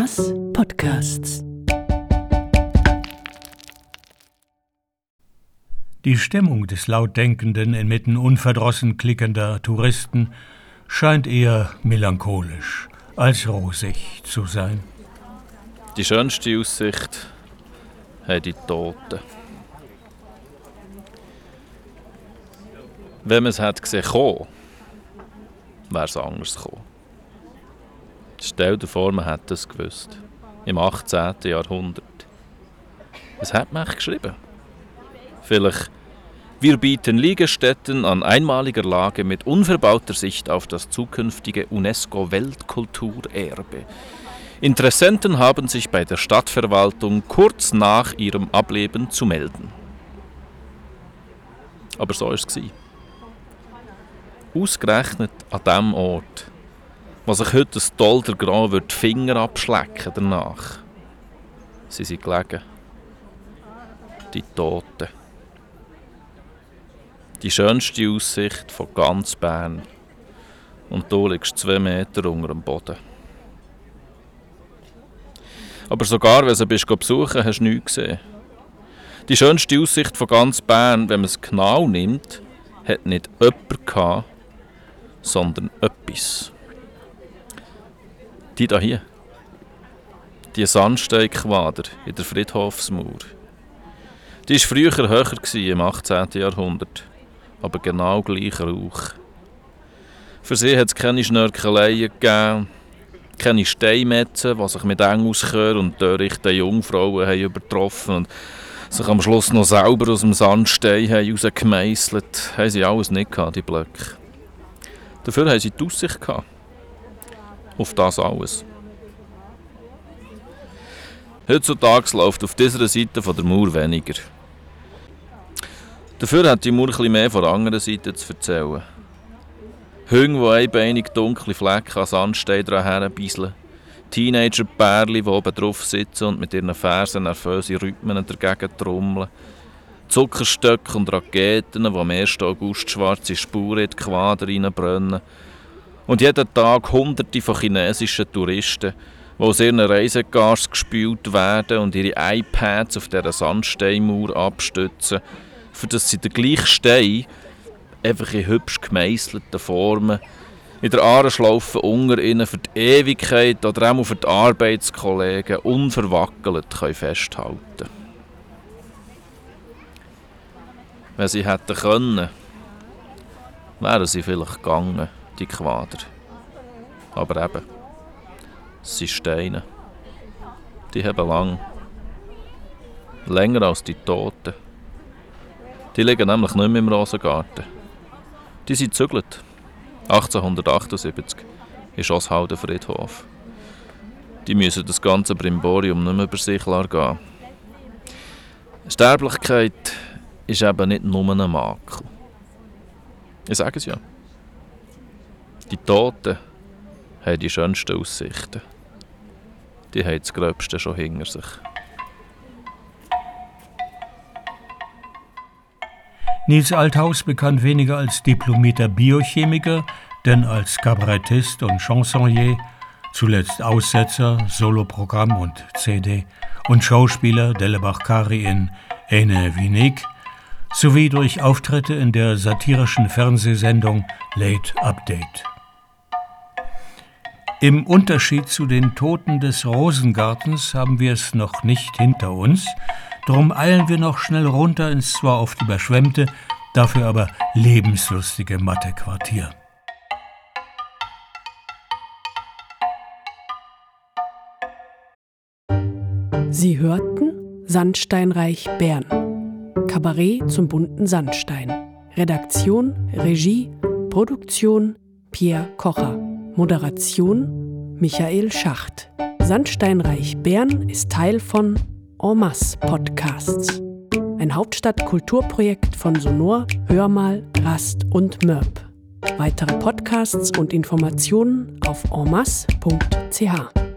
Masse Podcasts. Die Stimmung des lautdenkenden, inmitten unverdrossen klickender Touristen scheint eher melancholisch als rosig zu sein. Die schönste Aussicht haben die Toten. Wenn man es hat gesehen kommen, wäre es anders gekommen. Stell dir vor, man hätte es gewusst. Im 18. Jahrhundert. Was hat man geschrieben? Vielleicht wir bieten Liegestätten an einmaliger Lage mit unverbauter Sicht auf das zukünftige UNESCO-Weltkulturerbe. Interessenten haben sich bei der Stadtverwaltung kurz nach ihrem Ableben zu melden. Aber so war es. Ausgerechnet an dem Ort, wo sich heute ein Dolder Grand wird die Finger abschlecken danach. Sie sind gelegen. Die Toten. Die schönste Aussicht von ganz Bern. Und du liegst zwei Meter unter dem Boden. Aber sogar wenn du bist besuchen hast du nichts gesehen. Die schönste Aussicht von ganz Bern, wenn man es genau nimmt, hat nicht jemand gehabt, sondern etwas. Die da hier. Die Sandsteinquader in der Friedhofsmauer. Die war früher höher im 18. Jahrhundert, aber genau gleich Rauch. Für sie hat es keine Schnörkeleien gegeben, keine Steinmetzen, die sich mit Engelschör und törichten Jungfrauen haben übertroffen und sich am Schluss noch selber aus dem Sandstein haben rausgemeißelt. Haben sie alles nicht gehabt, die Blöcke. Dafür haben sie die Aussicht gehabt. Auf das alles. Heutzutage läuft auf dieser Seite von der Mauer weniger. Dafür hat die Mauer etwas mehr von der anderen Seite zu erzählen. Hunde, die einbeinig dunkle Flecken an Sandstein herbeiseln. Teenager-Pärchen, die oben drauf sitzen und mit ihren Fersen nervöse Rhythmen dagegen trommeln. Zuckerstöcke und Raketen, die am 1. August schwarze Spuren in die Quader reinbrennen. Und jeden Tag Hunderte von chinesischen Touristen, die aus ihren Reisegars gespült werden und ihre iPads auf dieser Sandsteinmauer abstützen, für dass sie den gleichen Stein einfach in hübsch gemeißelten Formen in der Ahrenschlaufe unter ihnen für die Ewigkeit oder auch für die Arbeitskollegen unverwackelt festhalten können. Wenn sie hätten können, wären sie vielleicht gegangen, die Quader. Aber eben, es sind Steine. Die haben lang. Länger als die Toten. Die liegen nämlich nicht mehr im Rosengarten. Die sind gezügelt. 1878 ist Oshalden Friedhof. Die müssen das ganze Brimborium nicht mehr über sich gehen. Sterblichkeit ist eben nicht nur ein Makel. Ich sage es ja. Die Toten haben die schönsten Aussichten. Die haben das Gröbste schon hinter sich. Nils Althaus bekannt weniger als diplomierter Biochemiker, denn als Kabarettist und Chansonnier, zuletzt Aussetzer, Soloprogramm und CD und Schauspieler Delebach Kari in Ene Vinik sowie durch Auftritte in der satirischen Fernsehsendung Late Update. Im Unterschied zu den Toten des Rosengartens haben wir es noch nicht hinter uns, drum eilen wir noch schnell runter ins zwar oft überschwemmte, dafür aber lebenslustige Mathe-Quartier. Sie hörten Sandsteinreich Bern. Kabarett zum bunten Sandstein. Redaktion, Regie, Produktion Pierre Kocher. Moderation Michael Schacht. Sandsteinreich Bern ist Teil von En masse Podcasts. Ein Hauptstadt-Kulturprojekt von Sonor, Hörmal, Rast und Mörb. Weitere Podcasts und Informationen auf enmasse.ch.